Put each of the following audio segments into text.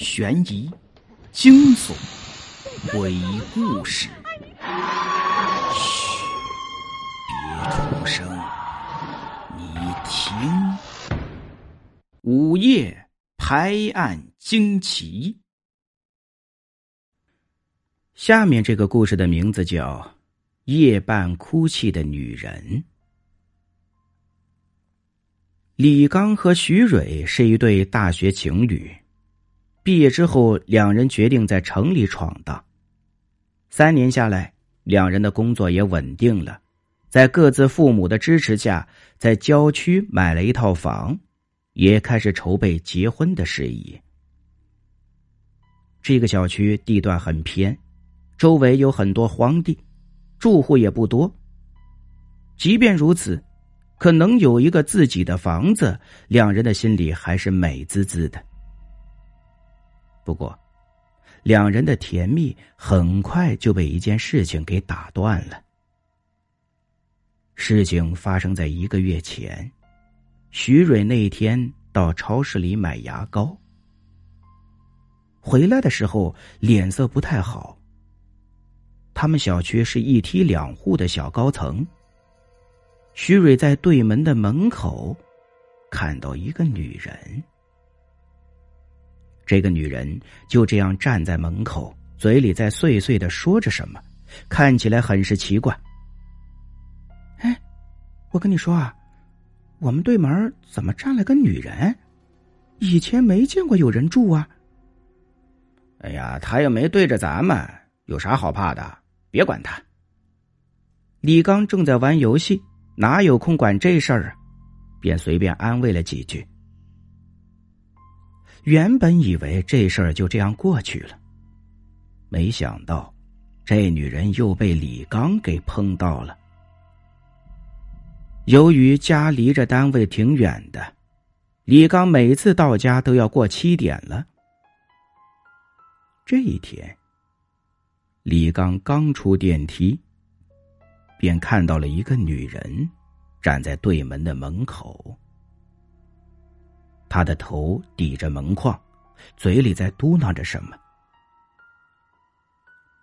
悬疑、惊悚、鬼故事。嘘，别出声，你听。午夜拍案惊奇。下面这个故事的名字叫《夜半哭泣的女人》。李刚和徐蕊是一对大学情侣，毕业之后，两人决定在城里闯荡。三年下来，两人的工作也稳定了，在各自父母的支持下，在郊区买了一套房，也开始筹备结婚的事宜。这个小区地段很偏，周围有很多荒地，住户也不多。即便如此。可能有一个自己的房子，两人的心里还是美滋滋的。不过，两人的甜蜜很快就被一件事情给打断了。事情发生在一个月前，徐蕊那天到超市里买牙膏，回来的时候脸色不太好。他们小区是一梯两户的小高层。徐蕊在对门的门口看到一个女人，这个女人就这样站在门口，嘴里在碎碎的说着什么，看起来很是奇怪。哎，我跟你说啊，我们对门怎么站了个女人？以前没见过有人住啊。哎呀，她又没对着咱们，有啥好怕的？别管她。李刚正在玩游戏。哪有空管这事儿啊？便随便安慰了几句。原本以为这事儿就这样过去了，没想到这女人又被李刚给碰到了。由于家离着单位挺远的，李刚每次到家都要过七点了。这一天，李刚刚出电梯。便看到了一个女人站在对门的门口，她的头抵着门框，嘴里在嘟囔着什么。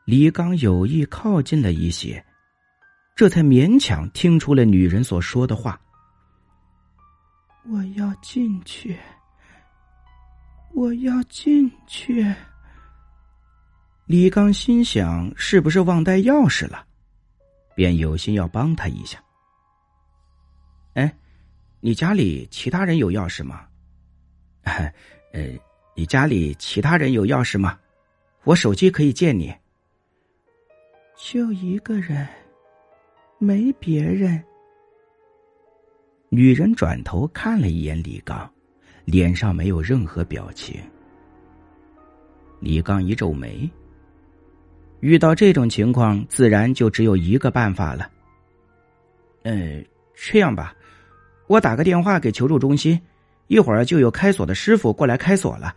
李刚有意靠近了一些，这才勉强听出了女人所说的话：“我要进去，我要进去。”李刚心想：是不是忘带钥匙了？便有心要帮他一下。哎，你家里其他人有钥匙吗？呃，你家里其他人有钥匙吗？我手机可以借你。就一个人，没别人。女人转头看了一眼李刚，脸上没有任何表情。李刚一皱眉。遇到这种情况，自然就只有一个办法了。嗯，这样吧，我打个电话给求助中心，一会儿就有开锁的师傅过来开锁了。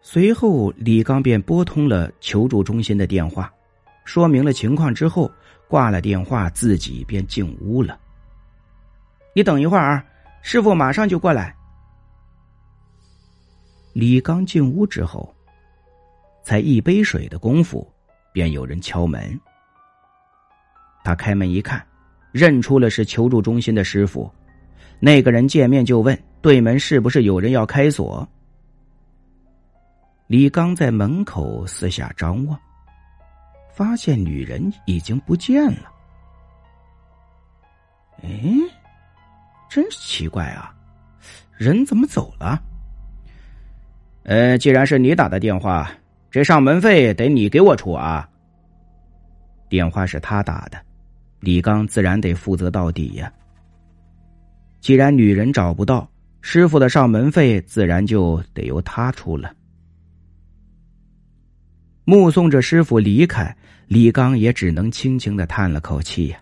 随后，李刚便拨通了求助中心的电话，说明了情况之后，挂了电话，自己便进屋了。你等一会儿啊，师傅马上就过来。李刚进屋之后，才一杯水的功夫。便有人敲门，他开门一看，认出了是求助中心的师傅。那个人见面就问：“对门是不是有人要开锁？”李刚在门口四下张望，发现女人已经不见了。哎，真是奇怪啊，人怎么走了？呃，既然是你打的电话。这上门费得你给我出啊！电话是他打的，李刚自然得负责到底呀。既然女人找不到，师傅的上门费自然就得由他出了。目送着师傅离开，李刚也只能轻轻的叹了口气呀。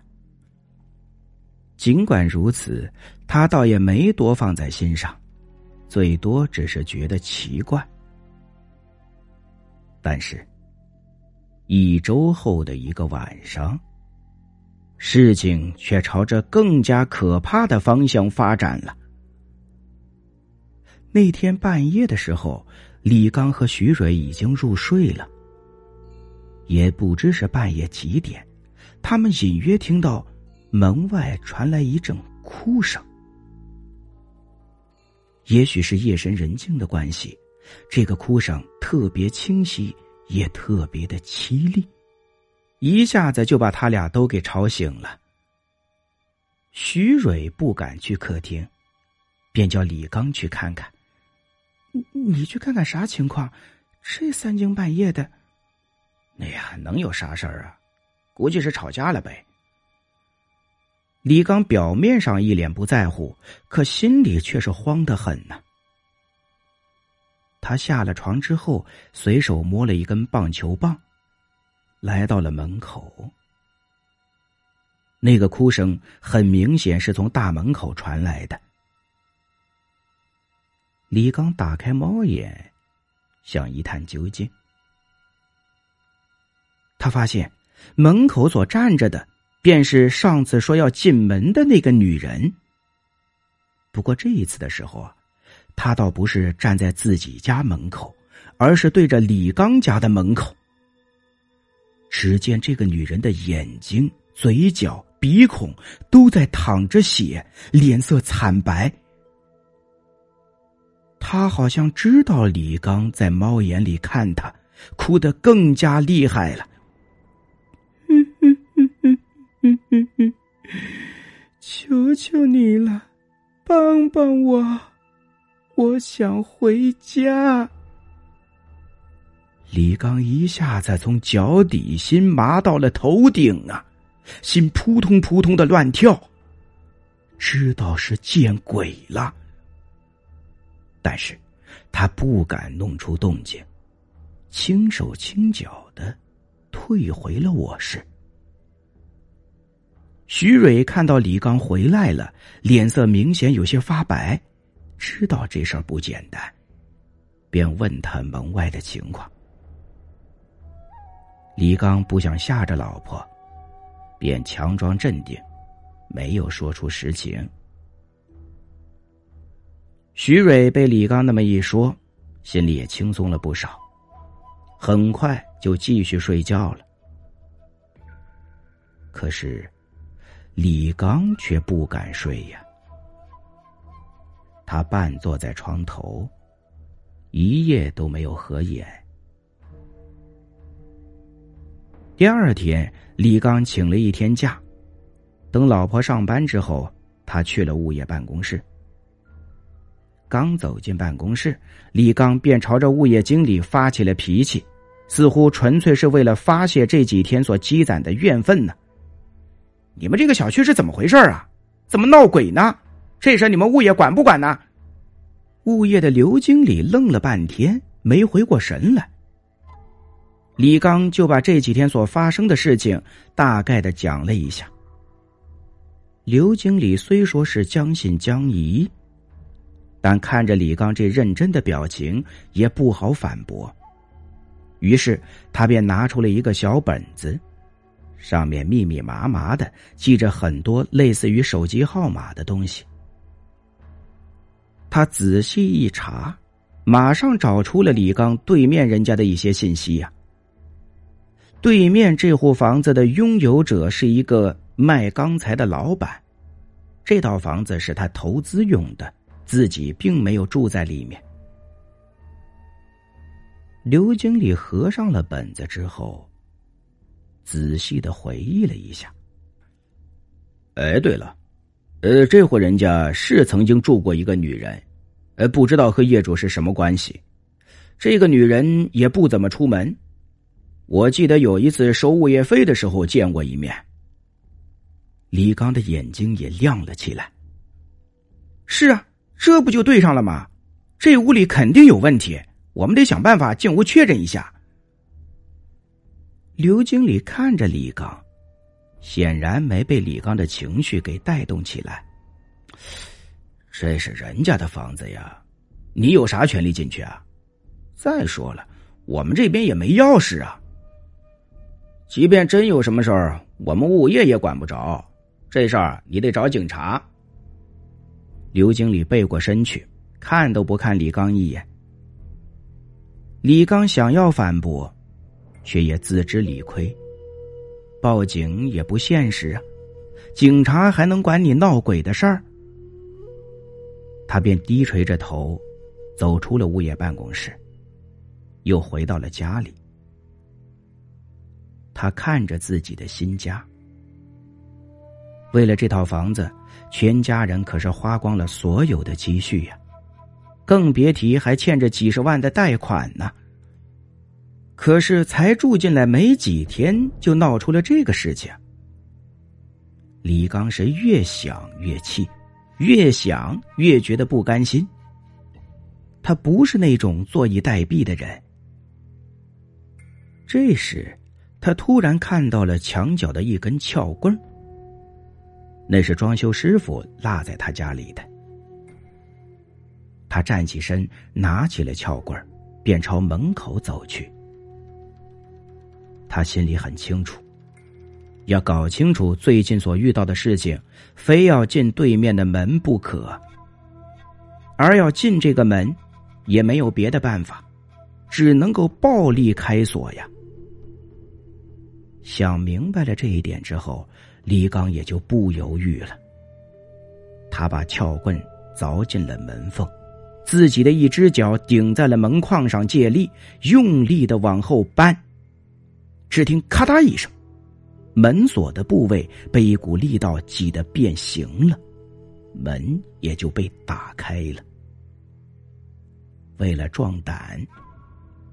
尽管如此，他倒也没多放在心上，最多只是觉得奇怪。但是，一周后的一个晚上，事情却朝着更加可怕的方向发展了。那天半夜的时候，李刚和徐蕊已经入睡了，也不知是半夜几点，他们隐约听到门外传来一阵哭声。也许是夜深人静的关系，这个哭声特别清晰，也特别的凄厉，一下子就把他俩都给吵醒了。徐蕊不敢去客厅，便叫李刚去看看。你去看看啥情况？这三更半夜的，哎呀，能有啥事儿啊？估计是吵架了呗。李刚表面上一脸不在乎，可心里却是慌得很呢。他下了床之后，随手摸了一根棒球棒，来到了门口。那个哭声很明显是从大门口传来的。李刚打开猫眼，想一探究竟。他发现门口所站着的，便是上次说要进门的那个女人。不过这一次的时候啊，他倒不是站在自己家门口，而是对着李刚家的门口。只见这个女人的眼睛、嘴角、鼻孔都在淌着血，脸色惨白。他好像知道李刚在猫眼里看他，哭得更加厉害了。求求你了，帮帮我，我想回家。李刚一下子从脚底心麻到了头顶啊，心扑通扑通的乱跳，知道是见鬼了。但是，他不敢弄出动静，轻手轻脚的退回了卧室。徐蕊看到李刚回来了，脸色明显有些发白，知道这事儿不简单，便问他门外的情况。李刚不想吓着老婆，便强装镇定，没有说出实情。徐蕊被李刚那么一说，心里也轻松了不少，很快就继续睡觉了。可是，李刚却不敢睡呀。他半坐在床头，一夜都没有合眼。第二天，李刚请了一天假，等老婆上班之后，他去了物业办公室。刚走进办公室，李刚便朝着物业经理发起了脾气，似乎纯粹是为了发泄这几天所积攒的怨愤呢。你们这个小区是怎么回事啊？怎么闹鬼呢？这事你们物业管不管呢？物业的刘经理愣了半天，没回过神来。李刚就把这几天所发生的事情大概的讲了一下。刘经理虽说是将信将疑。但看着李刚这认真的表情，也不好反驳。于是他便拿出了一个小本子，上面密密麻麻的记着很多类似于手机号码的东西。他仔细一查，马上找出了李刚对面人家的一些信息呀。对面这户房子的拥有者是一个卖钢材的老板，这套房子是他投资用的。自己并没有住在里面。刘经理合上了本子之后，仔细的回忆了一下。哎，对了，呃，这户人家是曾经住过一个女人，呃，不知道和业主是什么关系。这个女人也不怎么出门，我记得有一次收物业费的时候见过一面。李刚的眼睛也亮了起来。是啊。这不就对上了吗？这屋里肯定有问题，我们得想办法进屋确认一下。刘经理看着李刚，显然没被李刚的情绪给带动起来。这是人家的房子呀，你有啥权利进去啊？再说了，我们这边也没钥匙啊。即便真有什么事儿，我们物业也管不着。这事儿你得找警察。刘经理背过身去，看都不看李刚一眼。李刚想要反驳，却也自知理亏。报警也不现实啊，警察还能管你闹鬼的事儿？他便低垂着头，走出了物业办公室，又回到了家里。他看着自己的新家，为了这套房子，全家人可是花光了所有的积蓄呀，更别提还欠着几十万的贷款呢。可是才住进来没几天，就闹出了这个事情。李刚是越想越气。越想越觉得不甘心。他不是那种坐以待毙的人。这时，他突然看到了墙角的一根撬棍那是装修师傅落在他家里的。他站起身，拿起了撬棍便朝门口走去。他心里很清楚。要搞清楚最近所遇到的事情，非要进对面的门不可。而要进这个门，也没有别的办法，只能够暴力开锁呀。想明白了这一点之后，李刚也就不犹豫了。他把撬棍凿进了门缝，自己的一只脚顶在了门框上借力，用力的往后扳。只听咔嗒一声。门锁的部位被一股力道挤得变形了，门也就被打开了。为了壮胆，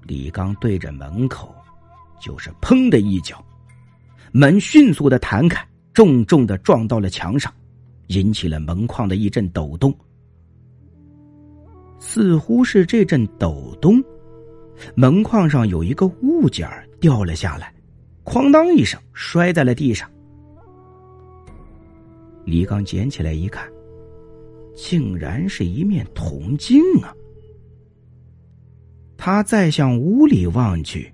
李刚对着门口就是砰的一脚，门迅速的弹开，重重的撞到了墙上，引起了门框的一阵抖动。似乎是这阵抖动，门框上有一个物件掉了下来。哐当一声，摔在了地上。李刚捡起来一看，竟然是一面铜镜啊！他再向屋里望去，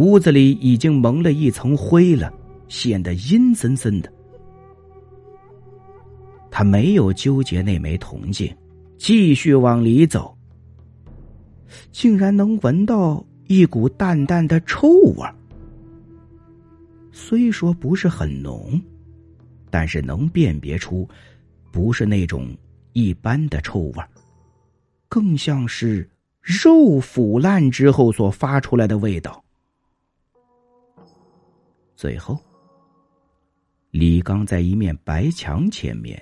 屋子里已经蒙了一层灰了，显得阴森森的。他没有纠结那枚铜镜，继续往里走，竟然能闻到一股淡淡的臭味。虽说不是很浓，但是能辨别出，不是那种一般的臭味更像是肉腐烂之后所发出来的味道。最后，李刚在一面白墙前面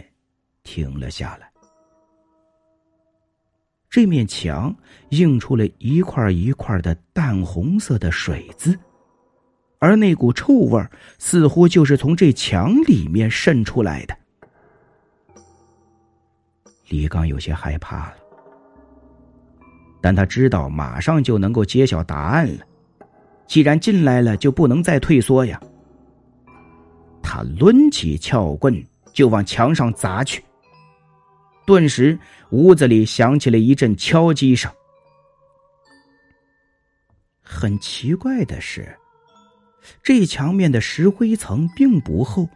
停了下来，这面墙映出了一块一块的淡红色的水渍。而那股臭味似乎就是从这墙里面渗出来的。李刚有些害怕了，但他知道马上就能够揭晓答案了。既然进来了，就不能再退缩呀。他抡起撬棍就往墙上砸去，顿时屋子里响起了一阵敲击声。很奇怪的是。这墙面的石灰层并不厚，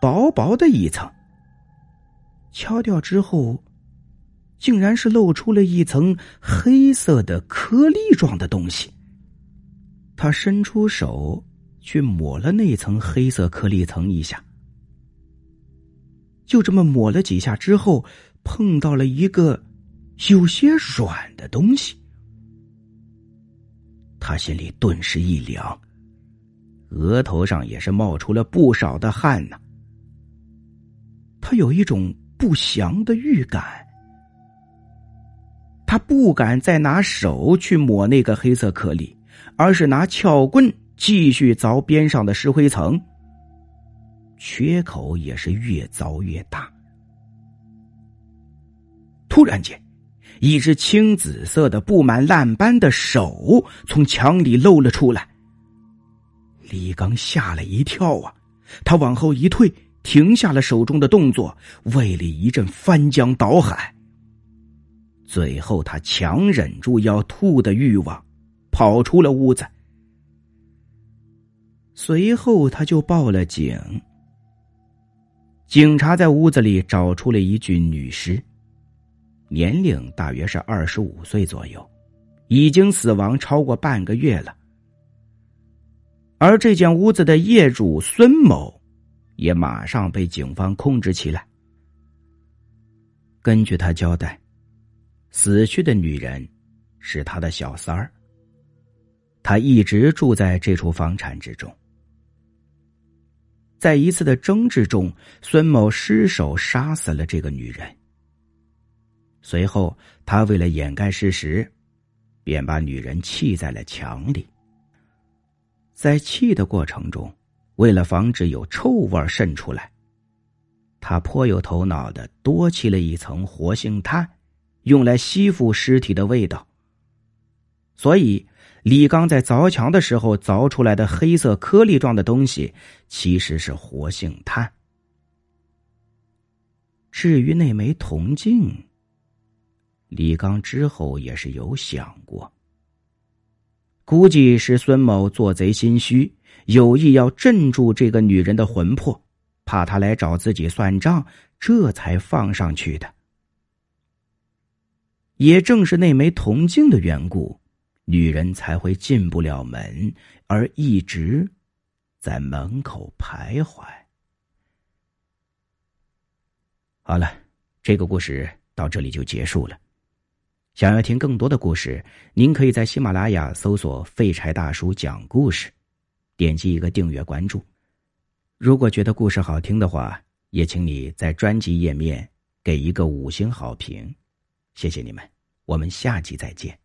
薄薄的一层。敲掉之后，竟然是露出了一层黑色的颗粒状的东西。他伸出手去抹了那层黑色颗粒层一下，就这么抹了几下之后，碰到了一个有些软的东西，他心里顿时一凉。额头上也是冒出了不少的汗呢。他有一种不祥的预感，他不敢再拿手去抹那个黑色颗粒，而是拿撬棍继续凿边上的石灰层。缺口也是越凿越大。突然间，一只青紫色的布满烂斑的手从墙里露了出来。李刚吓了一跳啊！他往后一退，停下了手中的动作，胃里一阵翻江倒海。最后，他强忍住要吐的欲望，跑出了屋子。随后，他就报了警。警察在屋子里找出了一具女尸，年龄大约是二十五岁左右，已经死亡超过半个月了。而这间屋子的业主孙某，也马上被警方控制起来。根据他交代，死去的女人是他的小三儿。他一直住在这处房产之中。在一次的争执中，孙某失手杀死了这个女人。随后，他为了掩盖事实，便把女人砌在了墙里。在砌的过程中，为了防止有臭味渗出来，他颇有头脑的多砌了一层活性炭，用来吸附尸体的味道。所以。李刚在凿墙的时候凿出来的黑色颗粒状的东西，其实是活性炭。至于那枚铜镜，李刚之后也是有想过，估计是孙某做贼心虚，有意要镇住这个女人的魂魄，怕她来找自己算账，这才放上去的。也正是那枚铜镜的缘故。女人才会进不了门，而一直在门口徘徊。好了，这个故事到这里就结束了。想要听更多的故事，您可以在喜马拉雅搜索“废柴大叔讲故事”，点击一个订阅关注。如果觉得故事好听的话，也请你在专辑页面给一个五星好评，谢谢你们，我们下集再见。